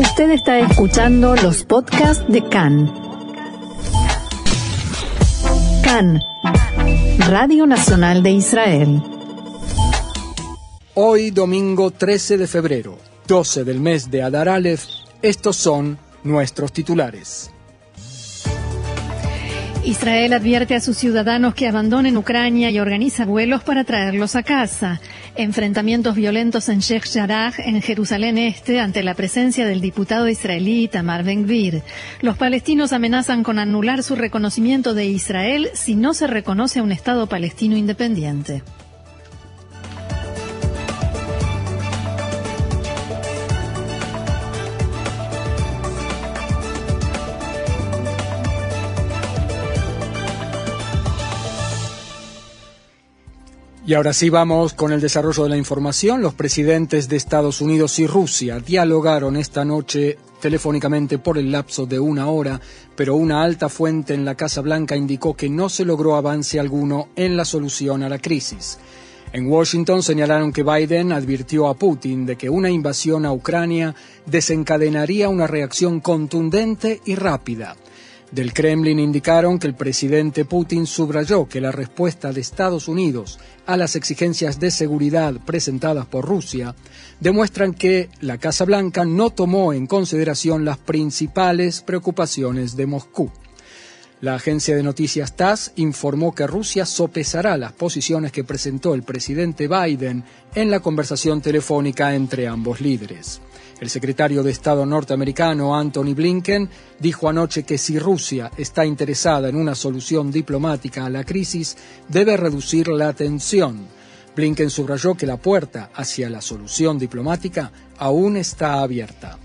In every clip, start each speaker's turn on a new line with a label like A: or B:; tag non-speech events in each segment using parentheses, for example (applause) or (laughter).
A: Usted está escuchando los podcasts de CAN. CAN, Radio Nacional de Israel.
B: Hoy, domingo 13 de febrero, 12 del mes de Adar Aleph, estos son nuestros titulares.
A: Israel advierte a sus ciudadanos que abandonen Ucrania y organiza vuelos para traerlos a casa. Enfrentamientos violentos en Sheikh Jarrah, en Jerusalén Este, ante la presencia del diputado israelí Tamar Ben-Gvir. Los palestinos amenazan con anular su reconocimiento de Israel si no se reconoce a un Estado palestino independiente.
B: Y ahora sí vamos con el desarrollo de la información. Los presidentes de Estados Unidos y Rusia dialogaron esta noche telefónicamente por el lapso de una hora, pero una alta fuente en la Casa Blanca indicó que no se logró avance alguno en la solución a la crisis. En Washington señalaron que Biden advirtió a Putin de que una invasión a Ucrania desencadenaría una reacción contundente y rápida. Del Kremlin indicaron que el presidente Putin subrayó que la respuesta de Estados Unidos a las exigencias de seguridad presentadas por Rusia demuestran que la Casa Blanca no tomó en consideración las principales preocupaciones de Moscú. La agencia de noticias TASS informó que Rusia sopesará las posiciones que presentó el presidente Biden en la conversación telefónica entre ambos líderes. El secretario de Estado norteamericano Anthony Blinken dijo anoche que si Rusia está interesada en una solución diplomática a la crisis, debe reducir la tensión. Blinken subrayó que la puerta hacia la solución diplomática aún está abierta.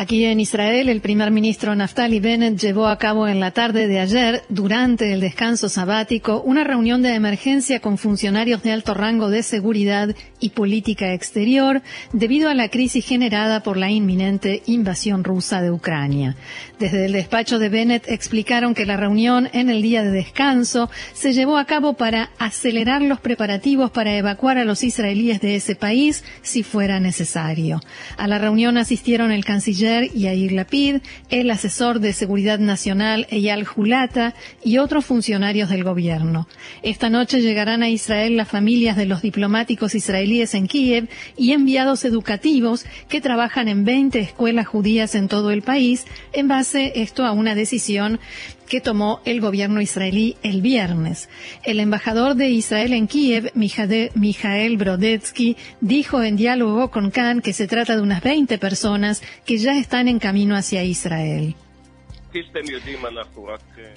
A: Aquí en Israel, el primer ministro Naftali Bennett llevó a cabo en la tarde de ayer, durante el descanso sabático, una reunión de emergencia con funcionarios de alto rango de seguridad y política exterior debido a la crisis generada por la inminente invasión rusa de Ucrania. Desde el despacho de Bennett explicaron que la reunión en el día de descanso se llevó a cabo para acelerar los preparativos para evacuar a los israelíes de ese país si fuera necesario. A la reunión asistieron el canciller Yair Lapid, el asesor de Seguridad Nacional Eyal Julata y otros funcionarios del gobierno. Esta noche llegarán a Israel las familias de los diplomáticos israelíes en Kiev y enviados educativos que trabajan en 20 escuelas judías en todo el país, en base esto a una decisión que tomó el gobierno israelí el viernes. El embajador de Israel en Kiev, Mijael Brodetsky, dijo en diálogo con Khan que se trata de unas 20 personas que ya están en camino hacia Israel.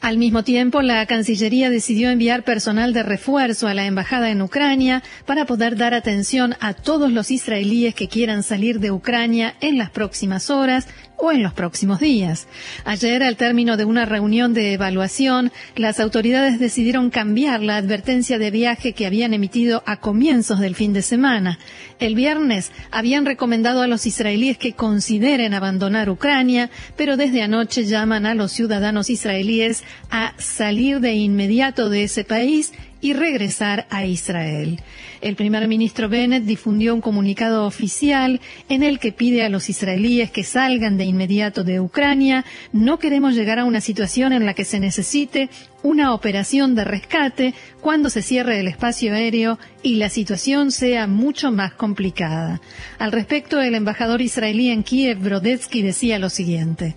A: Al mismo tiempo, la Cancillería decidió enviar personal de refuerzo a la embajada en Ucrania para poder dar atención a todos los israelíes que quieran salir de Ucrania en las próximas horas o en los próximos días. Ayer, al término de una reunión de evaluación, las autoridades decidieron cambiar la advertencia de viaje que habían emitido a comienzos del fin de semana. El viernes habían recomendado a los israelíes que consideren abandonar Ucrania, pero desde anoche llaman a los ciudadanos israelíes a salir de inmediato de ese país y regresar a Israel. El primer ministro Bennett difundió un comunicado oficial en el que pide a los israelíes que salgan de inmediato de Ucrania. No queremos llegar a una situación en la que se necesite una operación de rescate cuando se cierre el espacio aéreo y la situación sea mucho más complicada. Al respecto, el embajador israelí en Kiev, Brodetsky, decía lo siguiente.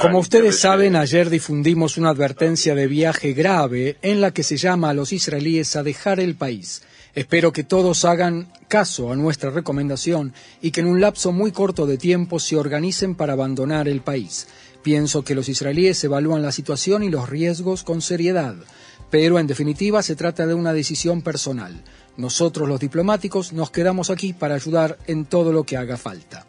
B: Como ustedes saben, ayer difundimos una advertencia de viaje grave en la que se llama a los israelíes a dejar el país. Espero que todos hagan caso a nuestra recomendación y que en un lapso muy corto de tiempo se organicen para abandonar el país. Pienso que los israelíes evalúan la situación y los riesgos con seriedad, pero en definitiva se trata de una decisión personal. Nosotros los diplomáticos nos quedamos aquí para ayudar en todo lo que haga falta.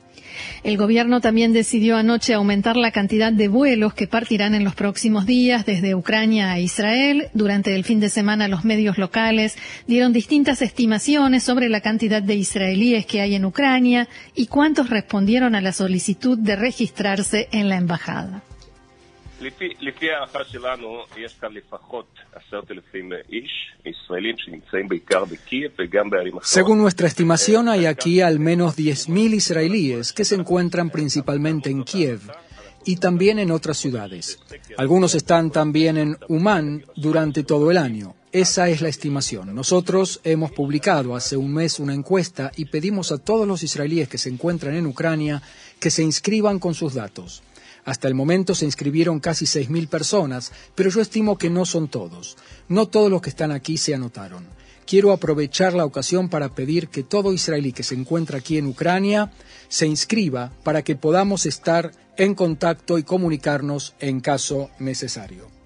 A: El gobierno también decidió anoche aumentar la cantidad de vuelos que partirán en los próximos días desde Ucrania a Israel. Durante el fin de semana los medios locales dieron distintas estimaciones sobre la cantidad de israelíes que hay en Ucrania y cuántos respondieron a la solicitud de registrarse en la embajada.
B: Según nuestra estimación, hay aquí al menos 10.000 israelíes que se encuentran principalmente en Kiev y también en otras ciudades. Algunos están también en Uman durante todo el año. Esa es la estimación. Nosotros hemos publicado hace un mes una encuesta y pedimos a todos los israelíes que se encuentran en Ucrania que se inscriban con sus datos. Hasta el momento se inscribieron casi 6.000 personas, pero yo estimo que no son todos. No todos los que están aquí se anotaron. Quiero aprovechar la ocasión para pedir que todo israelí que se encuentra aquí en Ucrania se inscriba para que podamos estar en contacto y comunicarnos en caso necesario.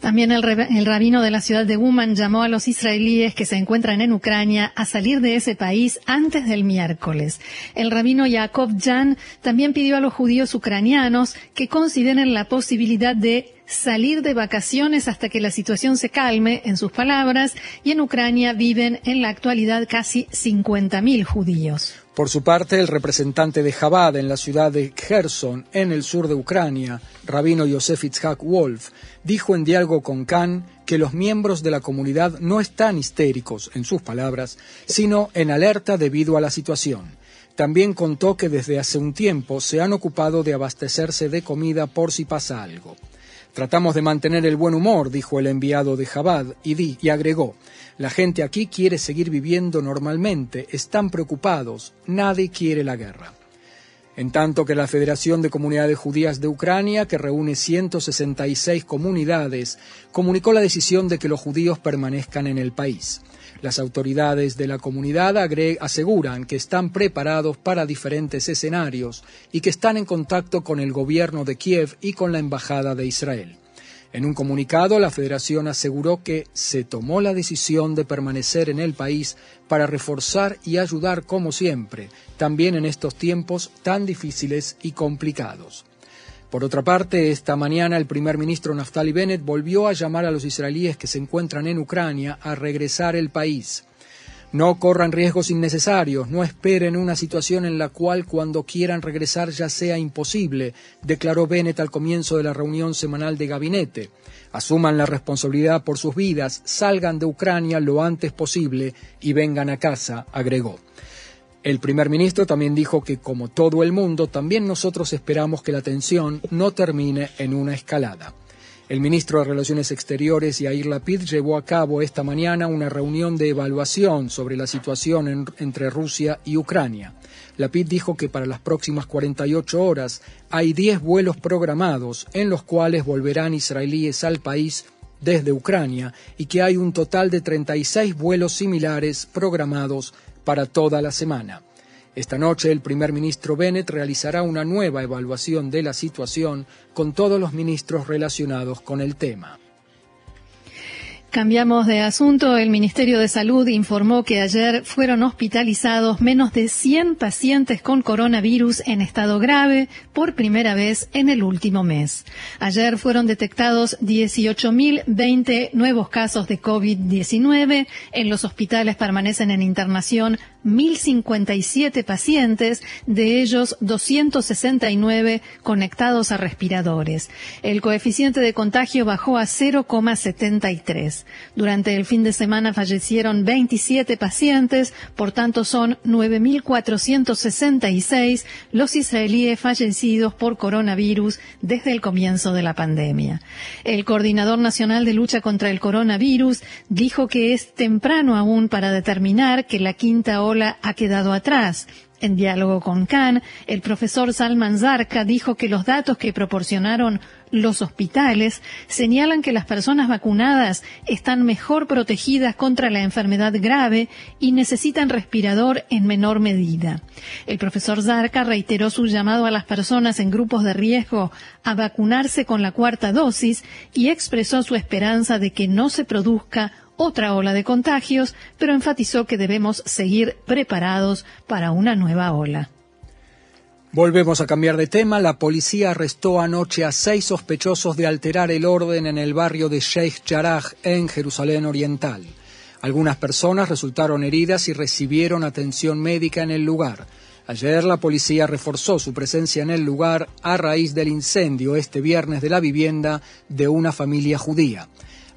A: También el, rabino de la ciudad de Uman llamó a los israelíes que se encuentran en Ucrania a salir de ese país antes del miércoles. El rabino Yaakov Jan también pidió a los judíos ucranianos que consideren la posibilidad de salir de vacaciones hasta que la situación se calme, en sus palabras, y en Ucrania viven en la actualidad casi 50.000 judíos.
B: Por su parte, el representante de Chabad en la ciudad de Kherson, en el sur de Ucrania, rabino Yosef Itzhak Wolf, dijo en diálogo con Khan que los miembros de la comunidad no están histéricos, en sus palabras, sino en alerta debido a la situación. También contó que desde hace un tiempo se han ocupado de abastecerse de comida por si pasa algo. Tratamos de mantener el buen humor, dijo el enviado de Jabad, y, di, y agregó, la gente aquí quiere seguir viviendo normalmente, están preocupados, nadie quiere la guerra. En tanto que la Federación de Comunidades Judías de Ucrania, que reúne 166 comunidades, comunicó la decisión de que los judíos permanezcan en el país. Las autoridades de la comunidad aseguran que están preparados para diferentes escenarios y que están en contacto con el gobierno de Kiev y con la Embajada de Israel. En un comunicado, la Federación aseguró que se tomó la decisión de permanecer en el país para reforzar y ayudar como siempre, también en estos tiempos tan difíciles y complicados. Por otra parte, esta mañana el primer ministro Naftali Bennett volvió a llamar a los israelíes que se encuentran en Ucrania a regresar al país. No corran riesgos innecesarios, no esperen una situación en la cual cuando quieran regresar ya sea imposible, declaró Bennett al comienzo de la reunión semanal de gabinete. Asuman la responsabilidad por sus vidas, salgan de Ucrania lo antes posible y vengan a casa, agregó. El primer ministro también dijo que, como todo el mundo, también nosotros esperamos que la tensión no termine en una escalada. El ministro de Relaciones Exteriores, Yair Lapid, llevó a cabo esta mañana una reunión de evaluación sobre la situación entre Rusia y Ucrania. Lapid dijo que para las próximas 48 horas hay 10 vuelos programados en los cuales volverán israelíes al país desde Ucrania y que hay un total de 36 vuelos similares programados para toda la semana. Esta noche el primer ministro Bennett realizará una nueva evaluación de la situación con todos los ministros relacionados con el tema.
A: Cambiamos de asunto. El Ministerio de Salud informó que ayer fueron hospitalizados menos de 100 pacientes con coronavirus en estado grave por primera vez en el último mes. Ayer fueron detectados 18.020 nuevos casos de COVID-19. En los hospitales permanecen en internación 1.057 pacientes, de ellos 269 conectados a respiradores. El coeficiente de contagio bajó a 0,73. Durante el fin de semana fallecieron 27 pacientes, por tanto son 9.466 los israelíes fallecidos por coronavirus desde el comienzo de la pandemia. El coordinador nacional de lucha contra el coronavirus dijo que es temprano aún para determinar que la quinta ola ha quedado atrás. En diálogo con Khan, el profesor Salman Zarka dijo que los datos que proporcionaron los hospitales señalan que las personas vacunadas están mejor protegidas contra la enfermedad grave y necesitan respirador en menor medida. El profesor Zarka reiteró su llamado a las personas en grupos de riesgo a vacunarse con la cuarta dosis y expresó su esperanza de que no se produzca otra ola de contagios, pero enfatizó que debemos seguir preparados para una nueva ola.
B: Volvemos a cambiar de tema. La policía arrestó anoche a seis sospechosos de alterar el orden en el barrio de Sheikh Jarrah, en Jerusalén Oriental. Algunas personas resultaron heridas y recibieron atención médica en el lugar. Ayer la policía reforzó su presencia en el lugar a raíz del incendio este viernes de la vivienda de una familia judía.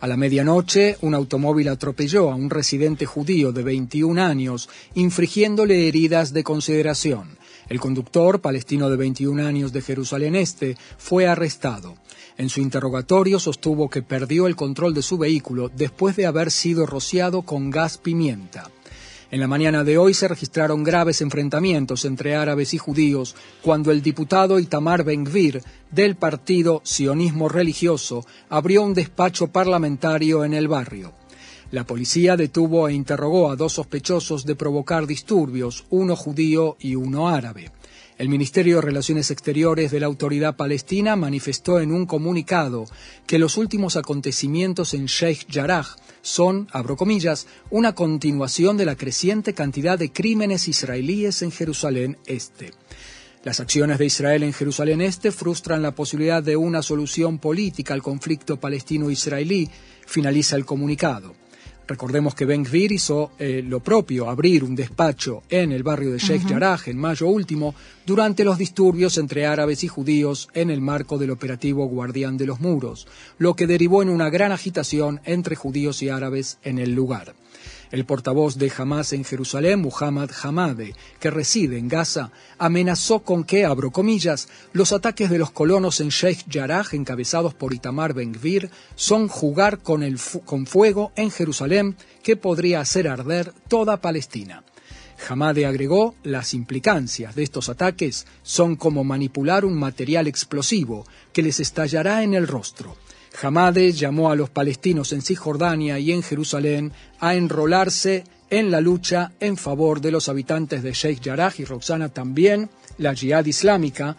B: A la medianoche, un automóvil atropelló a un residente judío de 21 años, infligiéndole heridas de consideración. El conductor, palestino de 21 años de Jerusalén Este, fue arrestado. En su interrogatorio sostuvo que perdió el control de su vehículo después de haber sido rociado con gas pimienta. En la mañana de hoy se registraron graves enfrentamientos entre árabes y judíos cuando el diputado Itamar Ben-Gvir del partido Sionismo Religioso abrió un despacho parlamentario en el barrio. La policía detuvo e interrogó a dos sospechosos de provocar disturbios, uno judío y uno árabe. El Ministerio de Relaciones Exteriores de la Autoridad Palestina manifestó en un comunicado que los últimos acontecimientos en Sheikh Jarrah son, abro comillas, una continuación de la creciente cantidad de crímenes israelíes en Jerusalén Este. Las acciones de Israel en Jerusalén Este frustran la posibilidad de una solución política al conflicto palestino-israelí, finaliza el comunicado. Recordemos que Ben Gvir hizo eh, lo propio, abrir un despacho en el barrio de Sheikh Jarrah en mayo último, durante los disturbios entre árabes y judíos en el marco del operativo Guardián de los Muros, lo que derivó en una gran agitación entre judíos y árabes en el lugar. El portavoz de Hamas en Jerusalén, Muhammad Hamade, que reside en Gaza, amenazó con que, abro comillas, los ataques de los colonos en Sheikh Jarrah, encabezados por Itamar Ben-Gvir, son jugar con, el con fuego en Jerusalén que podría hacer arder toda Palestina. Hamade agregó, las implicancias de estos ataques son como manipular un material explosivo que les estallará en el rostro. Hamade llamó a los palestinos en Cisjordania y en Jerusalén a enrolarse en la lucha en favor de los habitantes de Sheikh Jarrah y Roxana también, la Jihad Islámica,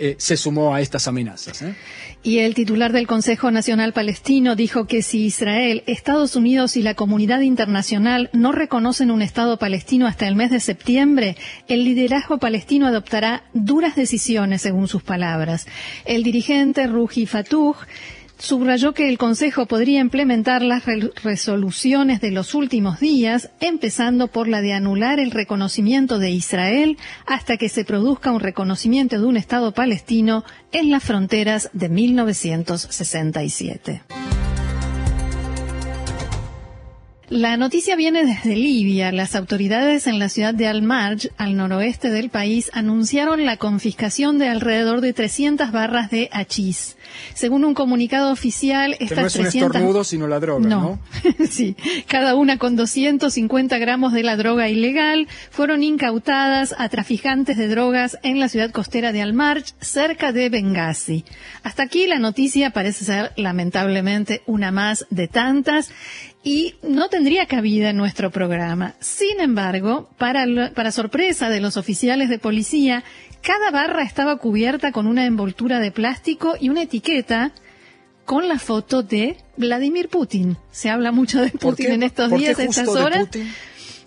B: eh, se sumó a estas amenazas. ¿eh?
A: Y el titular del Consejo Nacional Palestino dijo que si Israel, Estados Unidos y la comunidad internacional no reconocen un Estado palestino hasta el mes de septiembre, el liderazgo palestino adoptará duras decisiones, según sus palabras. El dirigente Ruji Fatouh subrayó que el Consejo podría implementar las resoluciones de los últimos días, empezando por la de anular el reconocimiento de Israel hasta que se produzca un reconocimiento de un Estado palestino en las fronteras de 1967. La noticia viene desde Libia. Las autoridades en la ciudad de Al-Marj, al noroeste del país, anunciaron la confiscación de alrededor de 300 barras de hachís. Según un comunicado oficial, estas
B: no es
A: 300...
B: un estornudo, sino la droga, ¿no? (laughs)
A: sí, cada una con 250 gramos de la droga ilegal fueron incautadas a traficantes de drogas en la ciudad costera de Al-Marj, cerca de Benghazi. Hasta aquí la noticia parece ser, lamentablemente, una más de tantas y no tendría cabida en nuestro programa. Sin embargo, para, para sorpresa de los oficiales de policía, cada barra estaba cubierta con una envoltura de plástico y una etiqueta con la foto de Vladimir Putin. Se habla mucho de Putin en estos días, en estas horas.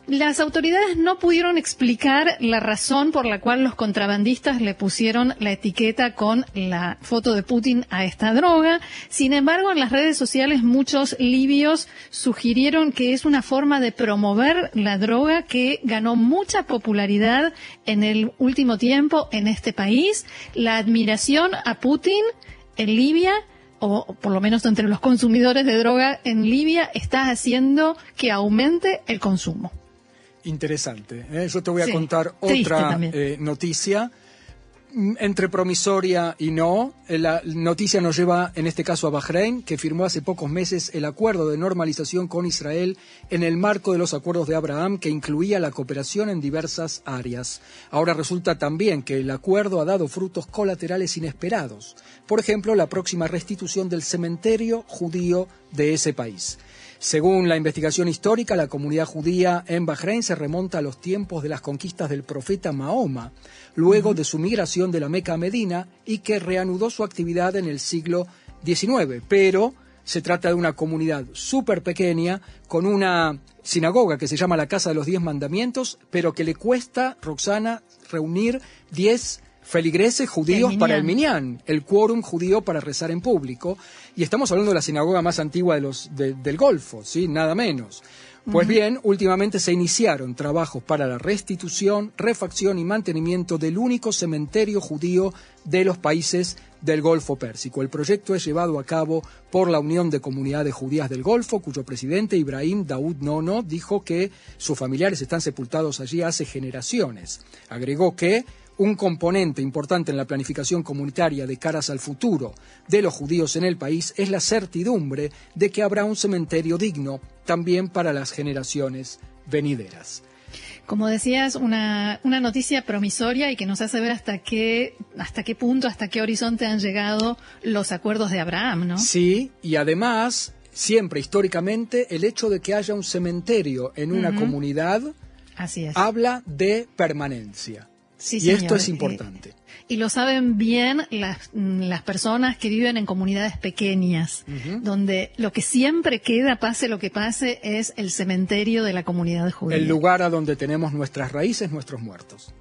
A: Las autoridades no pudieron explicar la razón por la cual los contrabandistas le pusieron la etiqueta con la foto de Putin a esta droga. Sin embargo, en las redes sociales muchos libios sugirieron que es una forma de promover la droga que ganó mucha popularidad en el último tiempo en este país. La admiración a Putin en Libia o por lo menos entre los consumidores de droga en Libia, está haciendo que aumente el consumo.
B: Interesante. ¿eh? Yo te voy a contar otra eh, noticia mm, entre promisoria y no. Eh, la noticia nos lleva, en este caso, a Bahrein, que firmó hace pocos meses el acuerdo de normalización con Israel en el marco de los acuerdos de Abraham, que incluía la cooperación en diversas áreas. Ahora resulta también que el acuerdo ha dado frutos colaterales inesperados. Por ejemplo, la próxima restitución del cementerio judío de ese país. Según la investigación histórica, la comunidad judía en Bahrein se remonta a los tiempos de las conquistas del profeta Mahoma, luego de su migración de la Meca a Medina y que reanudó su actividad en el siglo XIX. Pero se trata de una comunidad súper pequeña con una sinagoga que se llama la Casa de los Diez Mandamientos, pero que le cuesta, Roxana, reunir diez feligreses judíos para el Minyan, el quórum judío para rezar en público. Y estamos hablando de la sinagoga más antigua de los, del Golfo, ¿sí? nada menos. Pues bien, últimamente se iniciaron trabajos para la restitución, refacción y mantenimiento del único cementerio judío de los países del Golfo Pérsico. El proyecto es llevado a cabo por la Unión de Comunidades Judías del Golfo, cuyo presidente Ibrahim Daoud Nono dijo que sus familiares están sepultados allí hace generaciones. Agregó que un componente importante en la planificación comunitaria de caras al futuro de los judíos en el país es la certidumbre de que habrá un cementerio digno también para las generaciones venideras.
A: Como decías, una, una, noticia promisoria y que nos hace ver hasta qué, hasta qué punto, hasta qué horizonte han llegado los acuerdos de Abraham, ¿no?
B: Sí, y además, siempre históricamente, el hecho de que haya un cementerio en una comunidad
A: Así es.
B: habla de permanencia y esto es importante.
A: Y, lo saben bien las, las, personas que viven en comunidades pequeñas, donde lo que siempre queda, pase lo que pase, es el cementerio de la comunidad judía.
B: El lugar a donde tenemos nuestras raíces, nuestros muertos.